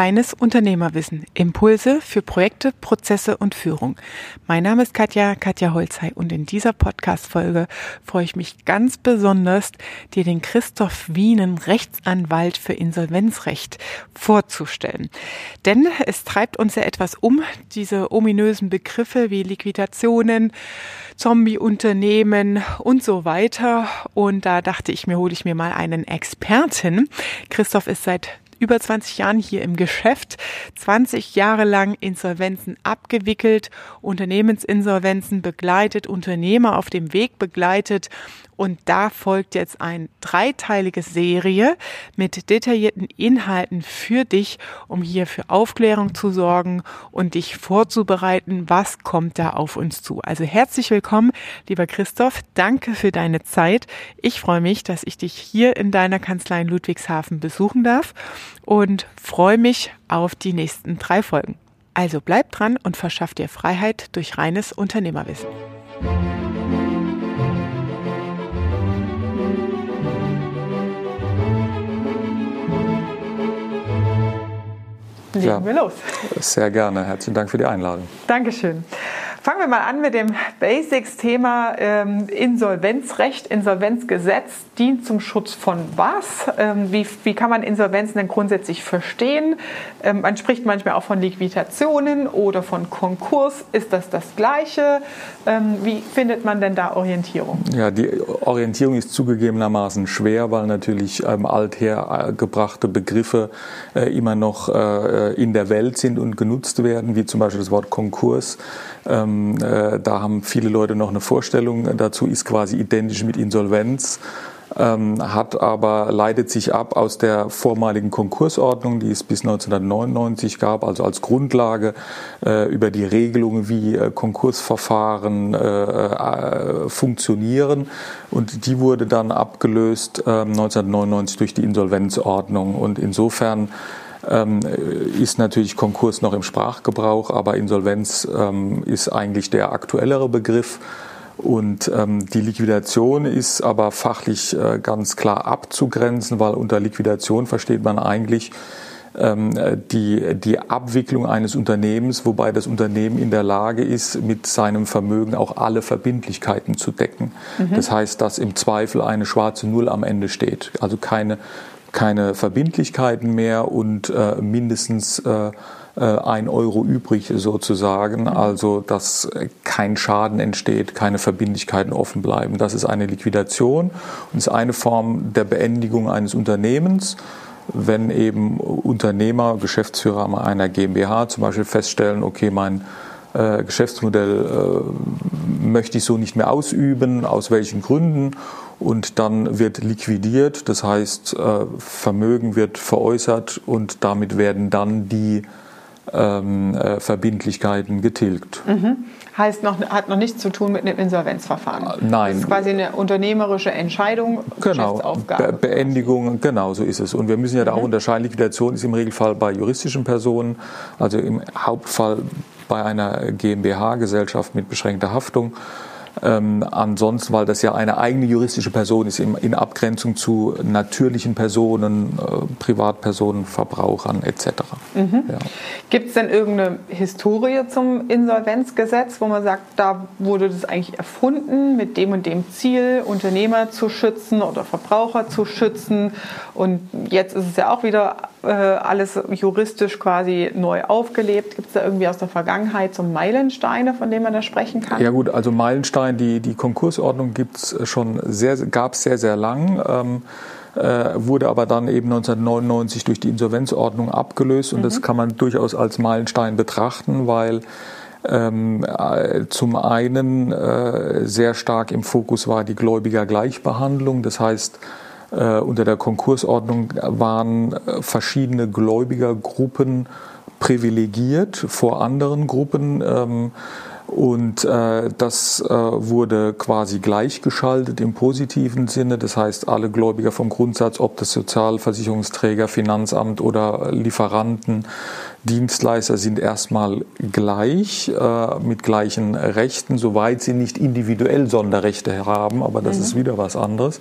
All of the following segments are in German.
Reines Unternehmerwissen. Impulse für Projekte, Prozesse und Führung. Mein Name ist Katja, Katja Holzei und in dieser Podcast-Folge freue ich mich ganz besonders, dir den Christoph Wienen, Rechtsanwalt für Insolvenzrecht, vorzustellen. Denn es treibt uns ja etwas um, diese ominösen Begriffe wie Liquidationen, Zombie-Unternehmen und so weiter. Und da dachte ich mir, hole ich mir mal einen Experten. Christoph ist seit über 20 Jahren hier im Geschäft, 20 Jahre lang Insolvenzen abgewickelt, Unternehmensinsolvenzen begleitet, Unternehmer auf dem Weg begleitet und da folgt jetzt eine dreiteilige Serie mit detaillierten Inhalten für dich, um hier für Aufklärung zu sorgen und dich vorzubereiten, was kommt da auf uns zu. Also herzlich willkommen, lieber Christoph. Danke für deine Zeit. Ich freue mich, dass ich dich hier in deiner Kanzlei in Ludwigshafen besuchen darf und freue mich auf die nächsten drei Folgen. Also bleib dran und verschaff dir Freiheit durch reines Unternehmerwissen. Legen ja, wir los. Sehr gerne. Herzlichen Dank für die Einladung. Dankeschön. Fangen wir mal an mit dem Basics-Thema ähm, Insolvenzrecht, Insolvenzgesetz dient zum Schutz von was? Ähm, wie, wie kann man Insolvenzen denn grundsätzlich verstehen? Ähm, man spricht manchmal auch von Liquidationen oder von Konkurs. Ist das das Gleiche? Ähm, wie findet man denn da Orientierung? Ja, die Orientierung ist zugegebenermaßen schwer, weil natürlich ähm, althergebrachte Begriffe äh, immer noch äh, in der Welt sind und genutzt werden, wie zum Beispiel das Wort Konkurs. Ähm, äh, da haben viele Leute noch eine Vorstellung dazu, ist quasi identisch mit Insolvenz. Ähm, hat aber leitet sich ab aus der vormaligen Konkursordnung, die es bis 1999 gab, also als Grundlage äh, über die Regelungen, wie äh, Konkursverfahren äh, äh funktionieren. Und die wurde dann abgelöst 1999 ähm, durch die Insolvenzordnung. Und insofern ist natürlich Konkurs noch im Sprachgebrauch, aber Insolvenz ähm, ist eigentlich der aktuellere Begriff. Und ähm, die Liquidation ist aber fachlich äh, ganz klar abzugrenzen, weil unter Liquidation versteht man eigentlich ähm, die, die Abwicklung eines Unternehmens, wobei das Unternehmen in der Lage ist, mit seinem Vermögen auch alle Verbindlichkeiten zu decken. Mhm. Das heißt, dass im Zweifel eine schwarze Null am Ende steht, also keine keine Verbindlichkeiten mehr und äh, mindestens äh, äh, ein Euro übrig sozusagen, also dass kein Schaden entsteht, keine Verbindlichkeiten offen bleiben. Das ist eine Liquidation und ist eine Form der Beendigung eines Unternehmens. Wenn eben Unternehmer, Geschäftsführer einer GmbH zum Beispiel feststellen, okay, mein äh, Geschäftsmodell äh, möchte ich so nicht mehr ausüben, aus welchen Gründen. Und dann wird liquidiert, das heißt, äh, Vermögen wird veräußert und damit werden dann die ähm, äh, Verbindlichkeiten getilgt. Mhm. Heißt noch, hat noch nichts zu tun mit einem Insolvenzverfahren. Äh, nein. Das ist quasi eine unternehmerische Entscheidung, genau. Be Beendigung, genau so ist es. Und wir müssen ja da auch mhm. unterscheiden. Liquidation ist im Regelfall bei juristischen Personen, also im Hauptfall bei einer GmbH-Gesellschaft mit beschränkter Haftung. Ähm, ansonsten, weil das ja eine eigene juristische Person ist, in, in Abgrenzung zu natürlichen Personen, äh, Privatpersonen, Verbrauchern etc. Mhm. Ja. Gibt es denn irgendeine Historie zum Insolvenzgesetz, wo man sagt, da wurde das eigentlich erfunden mit dem und dem Ziel, Unternehmer zu schützen oder Verbraucher zu schützen? Und jetzt ist es ja auch wieder äh, alles juristisch quasi neu aufgelebt. Gibt es da irgendwie aus der Vergangenheit so Meilensteine, von denen man da sprechen kann? Ja gut, also Meilenstein, die, die Konkursordnung gibt's schon sehr, gab es sehr, sehr lang. Ähm, äh, wurde aber dann eben 1999 durch die Insolvenzordnung abgelöst und mhm. das kann man durchaus als Meilenstein betrachten, weil ähm, äh, zum einen äh, sehr stark im Fokus war die Gläubigergleichbehandlung, das heißt äh, unter der Konkursordnung waren äh, verschiedene Gläubigergruppen privilegiert vor anderen Gruppen. Ähm, und äh, das äh, wurde quasi gleichgeschaltet im positiven Sinne. Das heißt, alle Gläubiger vom Grundsatz, ob das Sozialversicherungsträger, Finanzamt oder Lieferanten, Dienstleister sind erstmal gleich äh, mit gleichen Rechten, soweit sie nicht individuell Sonderrechte haben. Aber das mhm. ist wieder was anderes.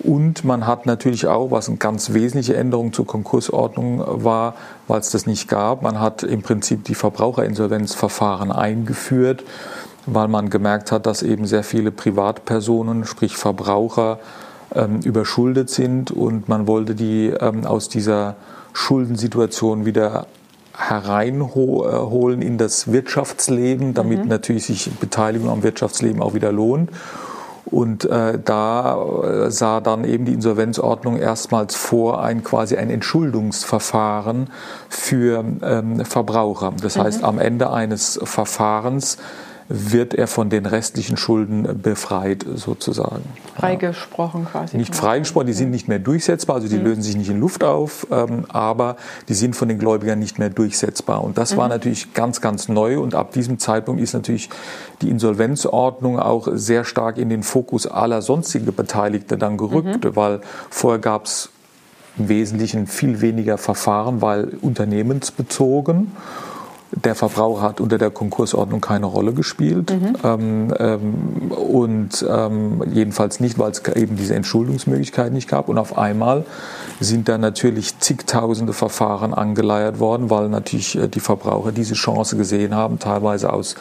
Und man hat natürlich auch, was eine ganz wesentliche Änderung zur Konkursordnung war, weil es das nicht gab, man hat im Prinzip die Verbraucherinsolvenzverfahren eingeführt, weil man gemerkt hat, dass eben sehr viele Privatpersonen, sprich Verbraucher, ähm, überschuldet sind und man wollte die ähm, aus dieser Schuldensituation wieder hereinholen in das Wirtschaftsleben, damit mhm. natürlich sich Beteiligung am Wirtschaftsleben auch wieder lohnt. Und äh, da äh, sah dann eben die Insolvenzordnung erstmals vor, ein quasi ein Entschuldungsverfahren für ähm, Verbraucher. Das mhm. heißt, am Ende eines Verfahrens wird er von den restlichen Schulden befreit sozusagen. Freigesprochen quasi. Nicht freigesprochen, die sind nicht mehr durchsetzbar, also die mhm. lösen sich nicht in Luft auf, ähm, aber die sind von den Gläubigern nicht mehr durchsetzbar. Und das mhm. war natürlich ganz, ganz neu und ab diesem Zeitpunkt ist natürlich die Insolvenzordnung auch sehr stark in den Fokus aller sonstigen Beteiligten dann gerückt, mhm. weil vorher gab es im Wesentlichen viel weniger Verfahren, weil unternehmensbezogen der Verbraucher hat unter der Konkursordnung keine Rolle gespielt. Mhm. Ähm, ähm, und ähm, jedenfalls nicht, weil es eben diese Entschuldungsmöglichkeit nicht gab. Und auf einmal sind da natürlich zigtausende Verfahren angeleiert worden, weil natürlich äh, die Verbraucher diese Chance gesehen haben, teilweise aus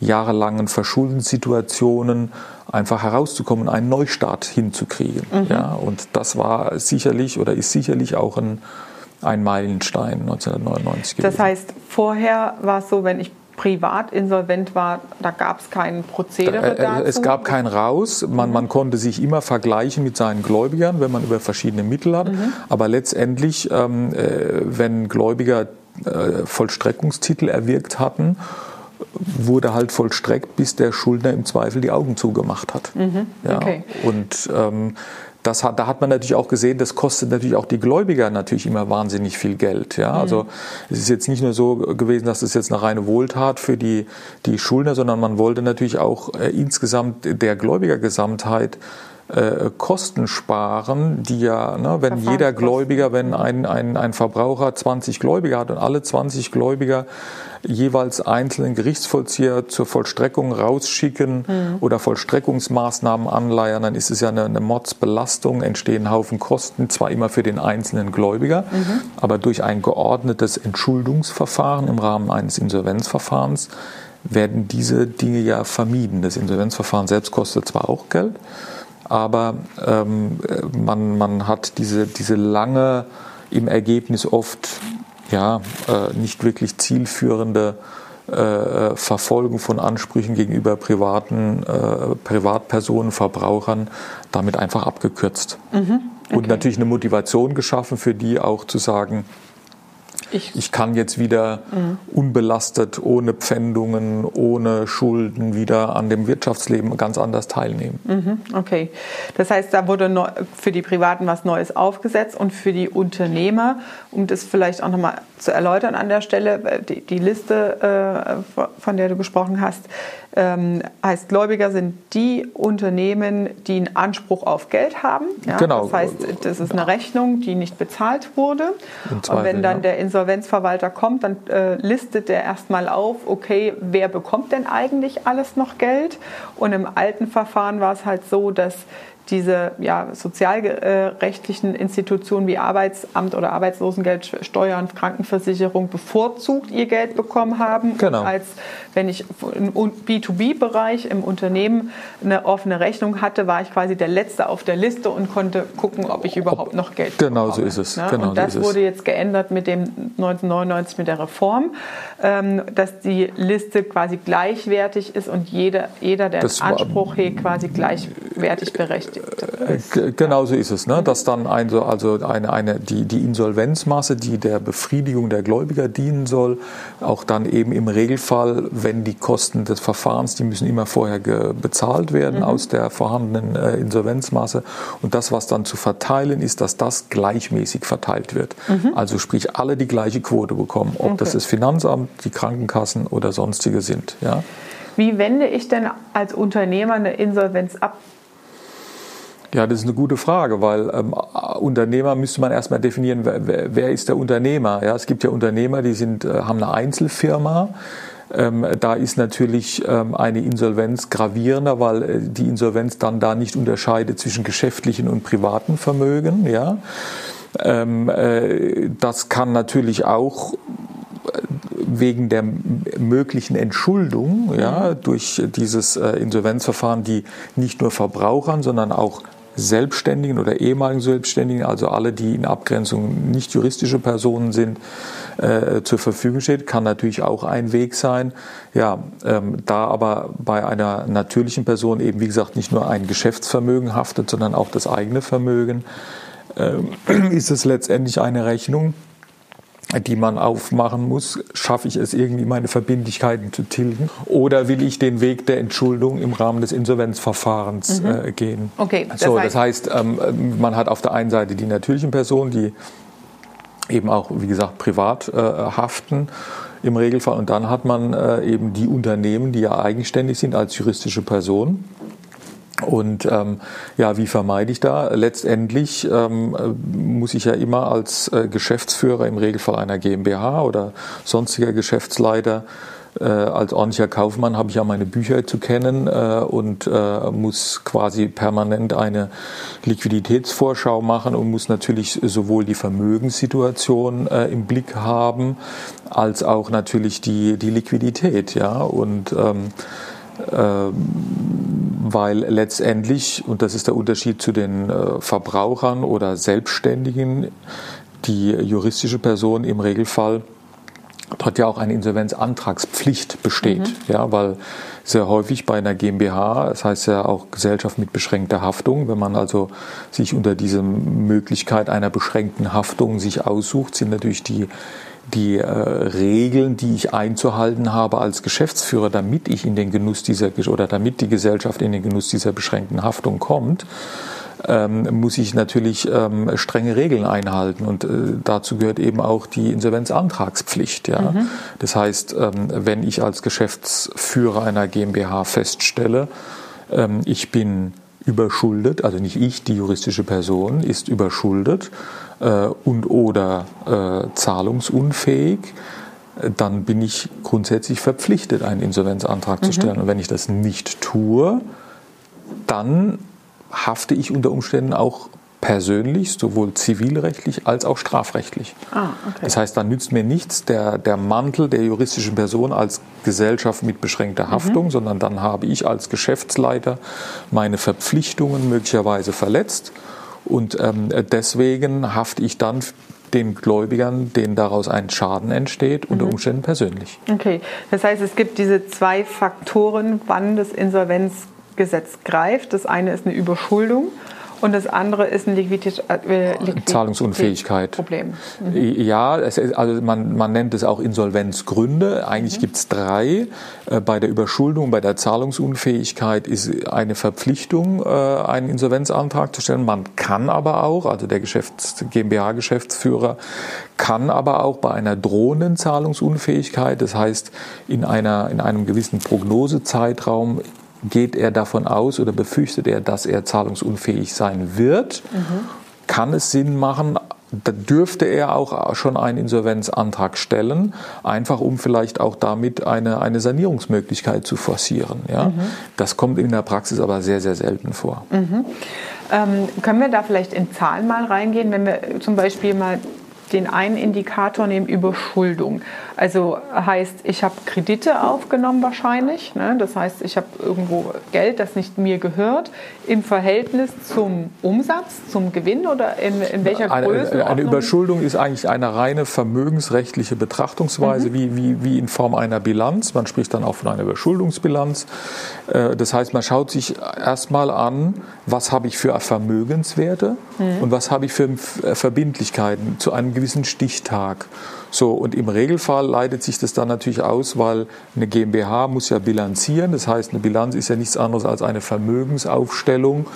jahrelangen Verschuldenssituationen einfach herauszukommen, einen Neustart hinzukriegen. Mhm. Ja, und das war sicherlich oder ist sicherlich auch ein ein Meilenstein 1999 gewesen. Das heißt, vorher war es so, wenn ich privat insolvent war, da gab es kein Prozedere da, äh, Es gab kein Raus. Man, mhm. man konnte sich immer vergleichen mit seinen Gläubigern, wenn man über verschiedene Mittel hat. Mhm. Aber letztendlich, ähm, äh, wenn Gläubiger äh, Vollstreckungstitel erwirkt hatten, wurde halt vollstreckt, bis der Schuldner im Zweifel die Augen zugemacht hat. Mhm. Ja. Okay. Und ähm, das hat, da hat man natürlich auch gesehen, das kostet natürlich auch die Gläubiger natürlich immer wahnsinnig viel Geld. Ja? Also mhm. es ist jetzt nicht nur so gewesen, dass es jetzt eine reine Wohltat für die, die Schuldner, sondern man wollte natürlich auch äh, insgesamt der Gläubigergesamtheit äh, Kosten sparen, die ja, ne, wenn jeder Gläubiger, wenn ein, ein, ein Verbraucher 20 Gläubiger hat und alle 20 Gläubiger jeweils einzelnen Gerichtsvollzieher zur Vollstreckung rausschicken mhm. oder Vollstreckungsmaßnahmen anleiern, dann ist es ja eine, eine Mordsbelastung, entstehen Haufen Kosten, zwar immer für den einzelnen Gläubiger, mhm. aber durch ein geordnetes Entschuldungsverfahren im Rahmen eines Insolvenzverfahrens werden diese Dinge ja vermieden. Das Insolvenzverfahren selbst kostet zwar auch Geld, aber ähm, man, man hat diese, diese lange im Ergebnis oft ja, äh, nicht wirklich zielführende äh, Verfolgung von Ansprüchen gegenüber privaten äh, Privatpersonen, Verbrauchern damit einfach abgekürzt. Mhm, okay. Und natürlich eine Motivation geschaffen für die auch zu sagen, ich, ich kann jetzt wieder mhm. unbelastet, ohne Pfändungen, ohne Schulden wieder an dem Wirtschaftsleben ganz anders teilnehmen. Mhm. Okay. Das heißt, da wurde für die Privaten was Neues aufgesetzt und für die Unternehmer, um das vielleicht auch nochmal zu erläutern an der Stelle, äh, die, die Liste, äh, von der du gesprochen hast, ähm, heißt, Gläubiger sind die Unternehmen, die einen Anspruch auf Geld haben. Ja? Genau. Das heißt, das ist eine Rechnung, die nicht bezahlt wurde. Zweifel, und wenn dann ja. der Insolvenzverwalter kommt, dann äh, listet er erstmal auf, okay, wer bekommt denn eigentlich alles noch Geld? Und im alten Verfahren war es halt so, dass diese ja, sozialrechtlichen Institutionen wie Arbeitsamt oder Arbeitslosengeld, Steuern, Krankenversicherung bevorzugt ihr Geld bekommen haben. Genau. Als wenn ich im B2B-Bereich im Unternehmen eine offene Rechnung hatte, war ich quasi der Letzte auf der Liste und konnte gucken, ob ich überhaupt noch Geld Genau bekomme. so ist es. Ne? Genau und das so wurde jetzt geändert mit dem 1999 mit der Reform, ähm, dass die Liste quasi gleichwertig ist und jeder, jeder der das Anspruch hegt, quasi gleichwertig berechtigt ist. Äh, genau so ist es, ne? dass dann also, also eine, eine, die, die Insolvenzmasse, die der Befriedigung der Gläubiger dienen soll, auch dann eben im Regelfall, wenn die Kosten des Verfahrens, die müssen immer vorher bezahlt werden mhm. aus der vorhandenen äh, Insolvenzmasse und das, was dann zu verteilen ist, dass das gleichmäßig verteilt wird. Mhm. Also sprich, alle die gleiche Quote bekommen, ob okay. das das Finanzamt, die Krankenkassen oder sonstige sind. Ja. Wie wende ich denn als Unternehmer eine Insolvenz ab? Ja, das ist eine gute Frage, weil ähm, Unternehmer müsste man erstmal definieren, wer, wer, ist der Unternehmer. Ja, es gibt ja Unternehmer, die sind, äh, haben eine Einzelfirma Ähm, da ist natürlich ähm, eine Insolvenz gravierender, weil äh, die Insolvenz dann da nicht unterscheidet zwischen geschäftlichen und privaten Vermögen. Ja? Ähm, äh, das kann natürlich auch wegen der möglichen Entschuldung ja, durch dieses äh, Insolvenzverfahren, die nicht nur Verbrauchern, sondern auch Selbstständigen oder ehemaligen Selbstständigen, also alle, die in Abgrenzung nicht juristische Personen sind, äh, zur Verfügung steht, kann natürlich auch ein Weg sein. Ja, ähm, da aber bei einer natürlichen Person eben, wie gesagt, nicht nur ein Geschäftsvermögen haftet, sondern auch das eigene Vermögen, äh, ist es letztendlich eine Rechnung, die man aufmachen muss. Schaffe ich es irgendwie, meine Verbindlichkeiten zu tilgen? Oder will ich den Weg der Entschuldung im Rahmen des Insolvenzverfahrens mhm. äh, gehen? Okay. Das so, heißt, das heißt, ähm, man hat auf der einen Seite die natürlichen Personen, die eben auch, wie gesagt, privat äh, haften im Regelfall. Und dann hat man äh, eben die Unternehmen, die ja eigenständig sind als juristische Person und ähm, ja, wie vermeide ich da? Letztendlich ähm, muss ich ja immer als äh, Geschäftsführer im Regelfall einer GmbH oder sonstiger Geschäftsleiter äh, als ordentlicher Kaufmann habe ich ja meine Bücher zu kennen äh, und äh, muss quasi permanent eine Liquiditätsvorschau machen und muss natürlich sowohl die Vermögenssituation äh, im Blick haben als auch natürlich die, die Liquidität. Ja? Und ähm, weil letztendlich, und das ist der Unterschied zu den äh, Verbrauchern oder Selbstständigen, die juristische Person im Regelfall dort ja auch eine Insolvenzantragspflicht besteht, mhm. ja, weil sehr häufig bei einer GmbH, das heißt ja auch Gesellschaft mit beschränkter Haftung, wenn man also sich unter diese Möglichkeit einer beschränkten Haftung sich aussucht, sind natürlich die die äh, Regeln, die ich einzuhalten habe als Geschäftsführer, damit ich in den Genuss dieser oder damit die Gesellschaft in den Genuss dieser beschränkten Haftung kommt, ähm, muss ich natürlich ähm, strenge Regeln einhalten und äh, dazu gehört eben auch die Insolvenzantragspflicht. Ja? Mhm. Das heißt, ähm, wenn ich als Geschäftsführer einer GmbH feststelle, ähm, ich bin überschuldet, also nicht ich, die juristische Person ist überschuldet und oder äh, zahlungsunfähig, dann bin ich grundsätzlich verpflichtet, einen Insolvenzantrag mhm. zu stellen. Und wenn ich das nicht tue, dann hafte ich unter Umständen auch persönlich, sowohl zivilrechtlich als auch strafrechtlich. Ah, okay. Das heißt, dann nützt mir nichts der, der Mantel der juristischen Person als Gesellschaft mit beschränkter Haftung, mhm. sondern dann habe ich als Geschäftsleiter meine Verpflichtungen möglicherweise verletzt und ähm, deswegen hafte ich dann den Gläubigern, denen daraus ein Schaden entsteht, unter mhm. Umständen persönlich. Okay, das heißt, es gibt diese zwei Faktoren, wann das Insolvenzgesetz greift. Das eine ist eine Überschuldung und das andere ist ein Liquidität, äh, Liquidität Zahlungsunfähigkeit. Problem. Mhm. Ja, es also man, man nennt es auch Insolvenzgründe. Eigentlich mhm. gibt es drei. Äh, bei der Überschuldung, bei der Zahlungsunfähigkeit ist eine Verpflichtung, äh, einen Insolvenzantrag zu stellen. Man kann aber auch, also der Geschäfts-, GmbH-Geschäftsführer kann aber auch bei einer drohenden Zahlungsunfähigkeit, das heißt in, einer, in einem gewissen Prognosezeitraum geht er davon aus oder befürchtet er, dass er zahlungsunfähig sein wird, mhm. kann es Sinn machen, da dürfte er auch schon einen Insolvenzantrag stellen, einfach um vielleicht auch damit eine, eine Sanierungsmöglichkeit zu forcieren. Ja? Mhm. Das kommt in der Praxis aber sehr, sehr selten vor. Mhm. Ähm, können wir da vielleicht in Zahlen mal reingehen, wenn wir zum Beispiel mal den einen Indikator nehmen, Überschuldung. Also heißt, ich habe Kredite aufgenommen wahrscheinlich. Ne? Das heißt, ich habe irgendwo Geld, das nicht mir gehört, im Verhältnis zum Umsatz, zum Gewinn oder in, in welcher Größe? Eine, eine, Überschuldung ist eigentlich eine reine vermögensrechtliche Betrachtungsweise, mhm. wie, wie, wie in Form einer Bilanz. Man spricht dann auch von einer Überschuldungsbilanz. Äh, das heißt, man schaut sich erstmal an, was habe ich für Vermögenswerte mhm. und was habe ich für Verbindlichkeiten zu einem gewissen Stichtag. So, und im Regelfall leitet sich das dann natürlich aus, weil eine GmbH muss ja bilanzieren. Das heißt, eine Bilanz ist ja nichts anderes als eine Vermögensaufstellung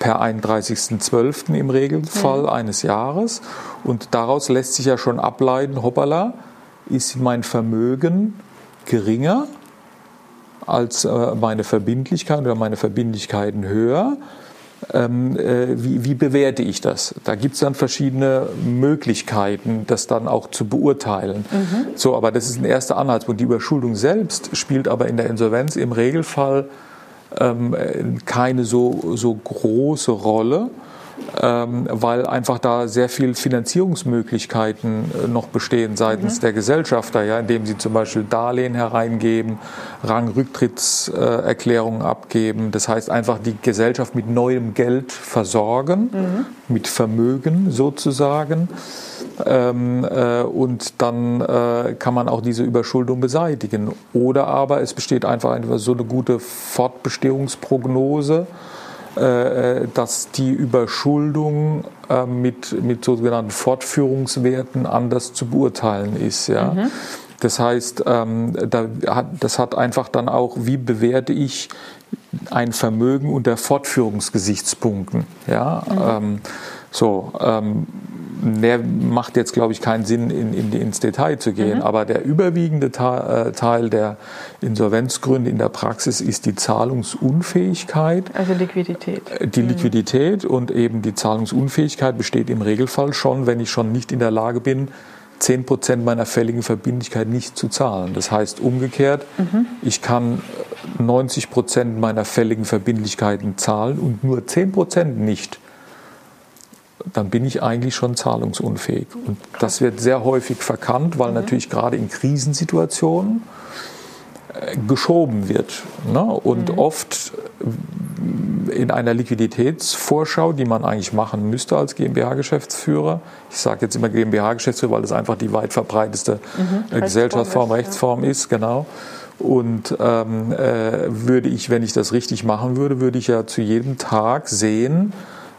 per 31.12. im Regelfall mhm. eines Jahres. Und daraus lässt sich ja schon ableiten, hoppala, ist mein Vermögen geringer als äh, meine Verbindlichkeit oder meine Verbindlichkeiten höher ähm, äh, wie, wie bewerte ich das? Da gibt es dann verschiedene Möglichkeiten, das dann auch zu beurteilen. Mhm. So, aber das ist ein erster Anhaltspunkt. Die Überschuldung selbst spielt aber in der Insolvenz im Regelfall ähm, keine so, so große Rolle weil einfach da sehr viel Finanzierungsmöglichkeiten äh, noch bestehen seitens mhm. der Gesellschafter, ja, indem sie zum Beispiel Darlehen hereingeben, Rangrücktrittserklärungen abgeben. Das heißt einfach die Gesellschaft mit neuem Geld versorgen, mhm. mit Vermögen sozusagen. Ähm, äh, und dann äh, kann man auch diese Überschuldung beseitigen. Oder aber es besteht einfach, einfach so eine gute Fortbestehungsprognose dass die Überschuldung äh, mit, mit sogenannten Fortführungswerten anders zu beurteilen ist. Ja? Mhm. Das heißt, ähm, das hat einfach dann auch, wie bewerte ich ein Vermögen unter Fortführungsgesichtspunkten. Ja? Mhm. Ähm, so, mehr macht jetzt, glaube ich, keinen Sinn, in, in, ins Detail zu gehen. Mhm. Aber der überwiegende äh, Teil der Insolvenzgründe in der Praxis ist die Zahlungsunfähigkeit. Also Liquidität. Äh, die mhm. Liquidität und eben die Zahlungsunfähigkeit besteht im Regelfall schon, wenn ich schon nicht in der Lage bin, 10 Prozent meiner fälligen Verbindlichkeit nicht zu zahlen. Das heißt umgekehrt, mhm. ich kann 90 Prozent meiner fälligen Verbindlichkeiten zahlen und nur 10 Prozent nicht dann bin ich eigentlich schon zahlungsunfähig. Und das wird sehr häufig verkannt, weil mhm. natürlich gerade in Krisensituationen äh, geschoben wird. Ne? Und mhm. oft in einer Liquiditätsvorschau, die man eigentlich machen müsste als GmbH-Geschäftsführer. Ich sage jetzt immer GmbH-Geschäftsführer, weil das einfach die weit verbreiteste mhm. Gesellschaftsform, Rechtsform ist, genau. Und ähm, äh, würde ich, wenn ich das richtig machen würde, würde ich ja zu jedem Tag sehen,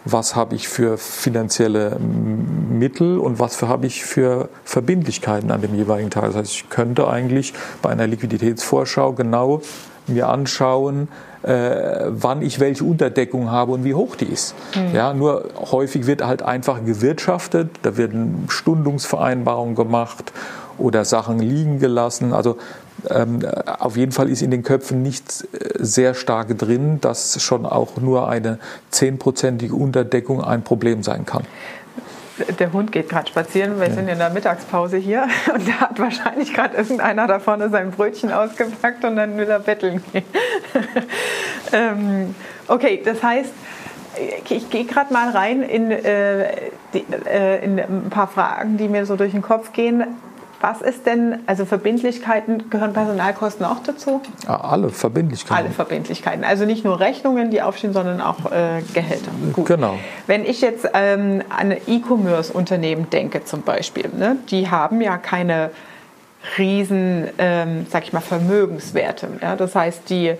was habe ich für finanzielle Mittel und was habe ich für Verbindlichkeiten an dem jeweiligen Tag. Das heißt, ich könnte eigentlich bei einer Liquiditätsvorschau genau mir anschauen, äh, wann ich welche Unterdeckung habe und wie hoch die ist. Mhm. Ja, nur häufig wird halt einfach gewirtschaftet, da werden Stundungsvereinbarungen gemacht oder Sachen liegen gelassen. Also auf jeden Fall ist in den Köpfen nicht äh, sehr stark drin, dass schon auch nur eine zehnprozentige Unterdeckung ein Problem sein kann. Der Hund geht gerade spazieren, wir ja. sind in der Mittagspause hier und da hat wahrscheinlich gerade irgendeiner da vorne sein Brötchen ausgepackt und dann will er betteln gehen. ähm, okay, das heißt, ich gehe gerade mal rein in, äh, die, äh, in ein paar Fragen, die mir so durch den Kopf gehen. Was ist denn, also Verbindlichkeiten, gehören Personalkosten auch dazu? alle Verbindlichkeiten. Alle Verbindlichkeiten. Also nicht nur Rechnungen, die aufstehen, sondern auch äh, Gehälter. Gut. Genau. Wenn ich jetzt ähm, an E-Commerce-Unternehmen denke zum Beispiel, ne, die haben ja keine riesen, ähm, sag ich mal, Vermögenswerte. Ja? Das heißt, die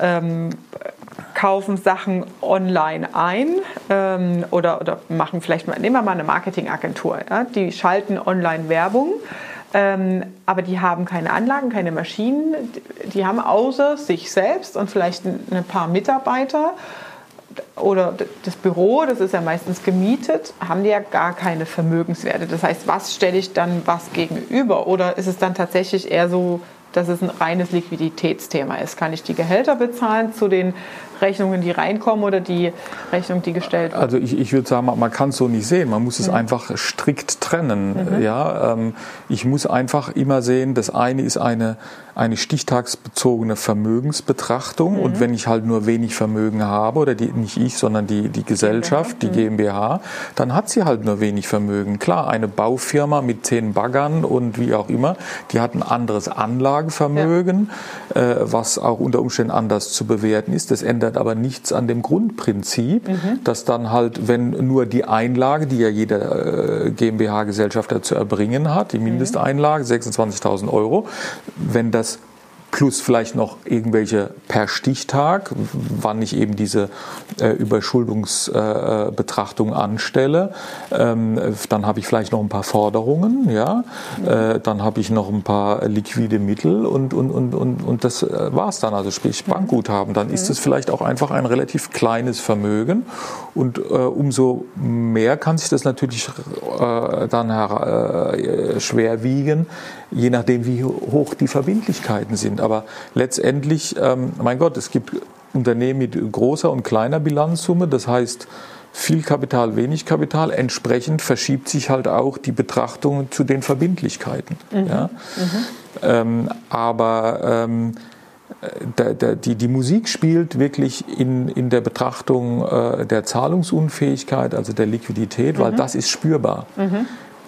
ähm, kaufen Sachen online ein ähm, oder, oder machen vielleicht mal, nehmen wir mal eine Marketingagentur, ja? die schalten online Werbung aber die haben keine Anlagen, keine Maschinen. Die haben außer sich selbst und vielleicht ein paar Mitarbeiter oder das Büro, das ist ja meistens gemietet, haben die ja gar keine Vermögenswerte. Das heißt, was stelle ich dann was gegenüber? Oder ist es dann tatsächlich eher so, dass es ein reines Liquiditätsthema ist? Kann ich die Gehälter bezahlen zu den Rechnungen, die reinkommen oder die Rechnung, die gestellt wird? Also ich, ich würde sagen, man kann es so nicht sehen. Man muss es mhm. einfach strikt trennen. Mhm. Ja, ähm, ich muss einfach immer sehen, das eine ist eine, eine stichtagsbezogene Vermögensbetrachtung mhm. und wenn ich halt nur wenig Vermögen habe oder die, nicht ich, sondern die, die Gesellschaft, die GmbH, mhm. dann hat sie halt nur wenig Vermögen. Klar, eine Baufirma mit zehn Baggern und wie auch immer, die hat ein anderes Anlagevermögen, ja. äh, was auch unter Umständen anders zu bewerten ist. Das ändert ändert aber nichts an dem Grundprinzip, mhm. dass dann halt, wenn nur die Einlage, die ja jeder äh, GmbH-Gesellschafter zu erbringen hat, die mhm. Mindesteinlage 26.000 Euro, wenn das plus vielleicht noch irgendwelche per Stichtag, wann ich eben diese äh, Überschuldungsbetrachtung äh, anstelle. Ähm, dann habe ich vielleicht noch ein paar Forderungen, ja. Äh, dann habe ich noch ein paar liquide Mittel und, und, und, und, und das äh, war's dann, also sprich Bankguthaben. Dann ist es vielleicht auch einfach ein relativ kleines Vermögen und äh, umso mehr kann sich das natürlich äh, dann schwer wiegen, je nachdem, wie hoch die Verbindlichkeiten sind. Aber letztendlich, ähm, mein Gott, es gibt Unternehmen mit großer und kleiner Bilanzsumme. Das heißt, viel Kapital, wenig Kapital. Entsprechend verschiebt sich halt auch die Betrachtung zu den Verbindlichkeiten. Mhm. Ja? Mhm. Ähm, aber ähm, der, der, die, die Musik spielt wirklich in, in der Betrachtung äh, der Zahlungsunfähigkeit, also der Liquidität, mhm. weil das ist spürbar.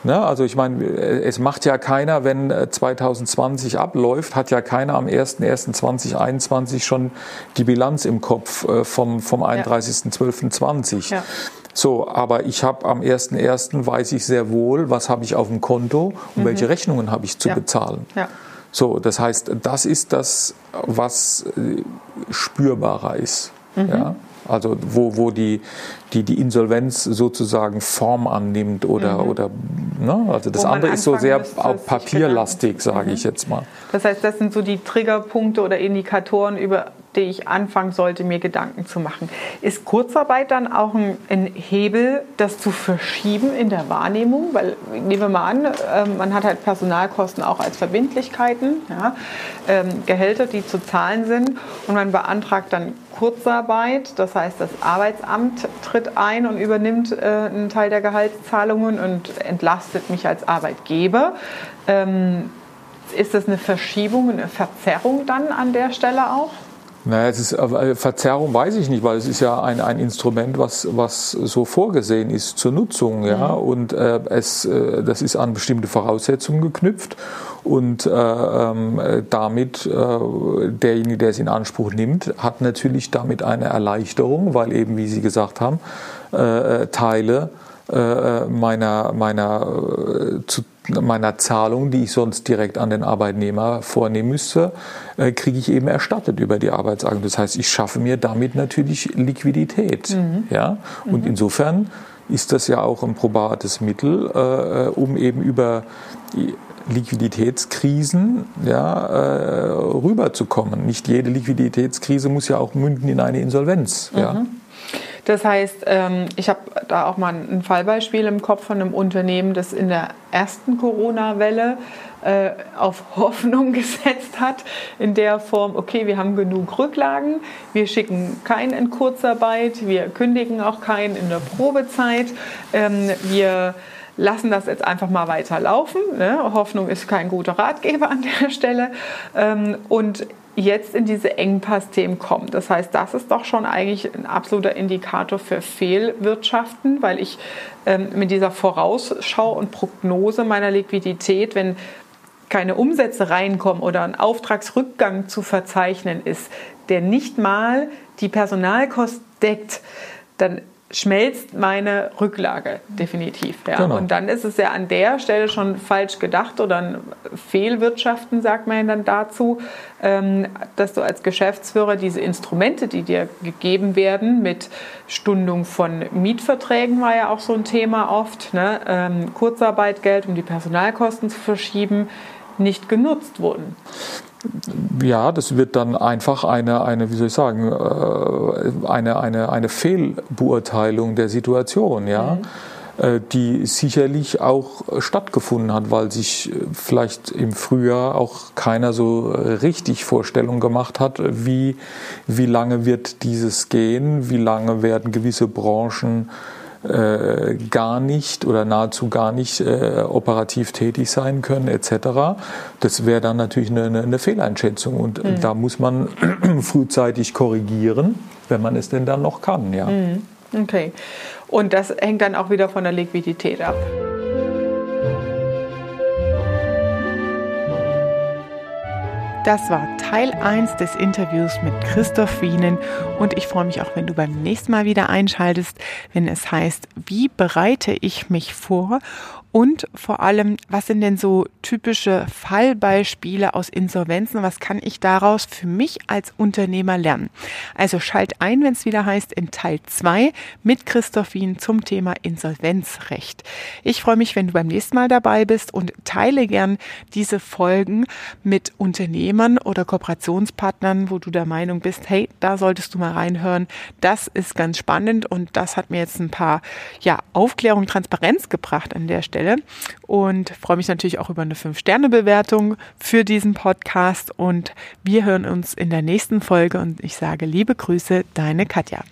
Ne? Also ich meine, es macht ja keiner, wenn 2020 äh, abläuft, hat ja keiner am 01.01.2021 schon die Bilanz im Kopf äh, vom, vom 31.12.20. Ja. So, aber ich habe am 1.01. weiß ich sehr wohl, was habe ich auf dem Konto und mhm. welche Rechnungen habe ich zu ja. bezahlen. Ja. So, das heißt, das ist das, was äh, spürbarer ist. Mhm. Ja? Also wo, wo die, die, die Insolvenz sozusagen Form annimmt oder, mhm. oder ne? also das andere ist so sehr papierlastig, sage mhm. ich jetzt mal. Das heißt, das sind so die Triggerpunkte oder Indikatoren, über die ich anfangen sollte, mir Gedanken zu machen. Ist Kurzarbeit dann auch ein, ein Hebel, das zu verschieben in der Wahrnehmung? Weil nehmen wir mal an, äh, man hat halt Personalkosten auch als Verbindlichkeiten, ja, ähm, Gehälter, die zu zahlen sind und man beantragt dann Kurzarbeit. Das heißt, das Arbeitsamt tritt ein und übernimmt äh, einen Teil der Gehaltszahlungen und entlastet mich als Arbeitgeber. Ähm, ist das eine Verschiebung, eine Verzerrung dann an der Stelle auch? Naja, es ist, äh, Verzerrung weiß ich nicht, weil es ist ja ein, ein Instrument, was, was so vorgesehen ist zur Nutzung. Ja? Mhm. Und äh, es, äh, das ist an bestimmte Voraussetzungen geknüpft. Und äh, ähm, damit äh, derjenige, der es in Anspruch nimmt, hat natürlich damit eine Erleichterung, weil eben, wie Sie gesagt haben, äh, Teile meiner, meiner zu meiner Zahlung, die ich sonst direkt an den Arbeitnehmer vornehmen müsste, äh, kriege ich eben erstattet über die Arbeitsagentur. Das heißt, ich schaffe mir damit natürlich Liquidität. Mhm. Ja? Und mhm. insofern ist das ja auch ein probates Mittel, äh, um eben über Liquiditätskrisen ja, äh, rüberzukommen. Nicht jede Liquiditätskrise muss ja auch münden in eine Insolvenz. Mhm. Ja. Das heißt, ähm, ich habe da auch mal ein Fallbeispiel im Kopf von einem Unternehmen, das in der ersten Corona-Welle äh, auf Hoffnung gesetzt hat, in der Form, okay, wir haben genug Rücklagen, wir schicken keinen in Kurzarbeit, wir kündigen auch keinen in der Probezeit, ähm, wir lassen das jetzt einfach mal weiterlaufen. Ne? Hoffnung ist kein guter Ratgeber an der Stelle. Ähm, und jetzt in diese Engpass-Themen kommen. Das heißt, das ist doch schon eigentlich ein absoluter Indikator für Fehlwirtschaften, weil ich ähm, mit dieser Vorausschau und Prognose meiner Liquidität, wenn keine Umsätze reinkommen oder ein Auftragsrückgang zu verzeichnen ist, der nicht mal die Personalkosten deckt, dann schmelzt meine Rücklage definitiv. Ja. Genau. Und dann ist es ja an der Stelle schon falsch gedacht oder ein Fehlwirtschaften, sagt man dann dazu, ähm, dass du als Geschäftsführer diese Instrumente, die dir gegeben werden, mit Stundung von Mietverträgen war ja auch so ein Thema oft, ne? ähm, Kurzarbeitgeld, um die Personalkosten zu verschieben, nicht genutzt wurden. Ja, das wird dann einfach eine, eine wie soll ich sagen, äh, eine, eine, eine Fehlbeurteilung der Situation, ja. Mhm äh, die sicherlich auch stattgefunden hat, weil sich äh, vielleicht im Frühjahr auch keiner so richtig Vorstellung gemacht hat, wie, wie lange wird dieses gehen, wie lange werden gewisse Branchen äh, gar nicht oder nahezu gar nicht äh, operativ tätig sein können etc. Das wäre dann natürlich eine, eine, Fehleinschätzung und mhm. da muss man frühzeitig korrigieren, wenn man es denn dann noch kann. Ja. Mhm. Okay. Und das hängt dann auch wieder von der Liquidität ab. Das war Teil 1 des Interviews mit Christoph Wienen. Und ich freue mich auch, wenn du beim nächsten Mal wieder einschaltest, wenn es heißt, wie bereite ich mich vor und vor allem, was sind denn so typische Fallbeispiele aus Insolvenzen? Was kann ich daraus für mich als Unternehmer lernen? Also schalt ein, wenn es wieder heißt, in Teil 2 mit Christoph Wien zum Thema Insolvenzrecht. Ich freue mich, wenn du beim nächsten Mal dabei bist und teile gern diese Folgen mit Unternehmern oder Kooperationspartnern, wo du der Meinung bist, hey, da solltest du mal reinhören. Das ist ganz spannend und das hat mir jetzt ein paar ja, Aufklärung, Transparenz gebracht an der Stelle Stelle. Und freue mich natürlich auch über eine 5-Sterne-Bewertung für diesen Podcast. Und wir hören uns in der nächsten Folge. Und ich sage liebe Grüße, deine Katja.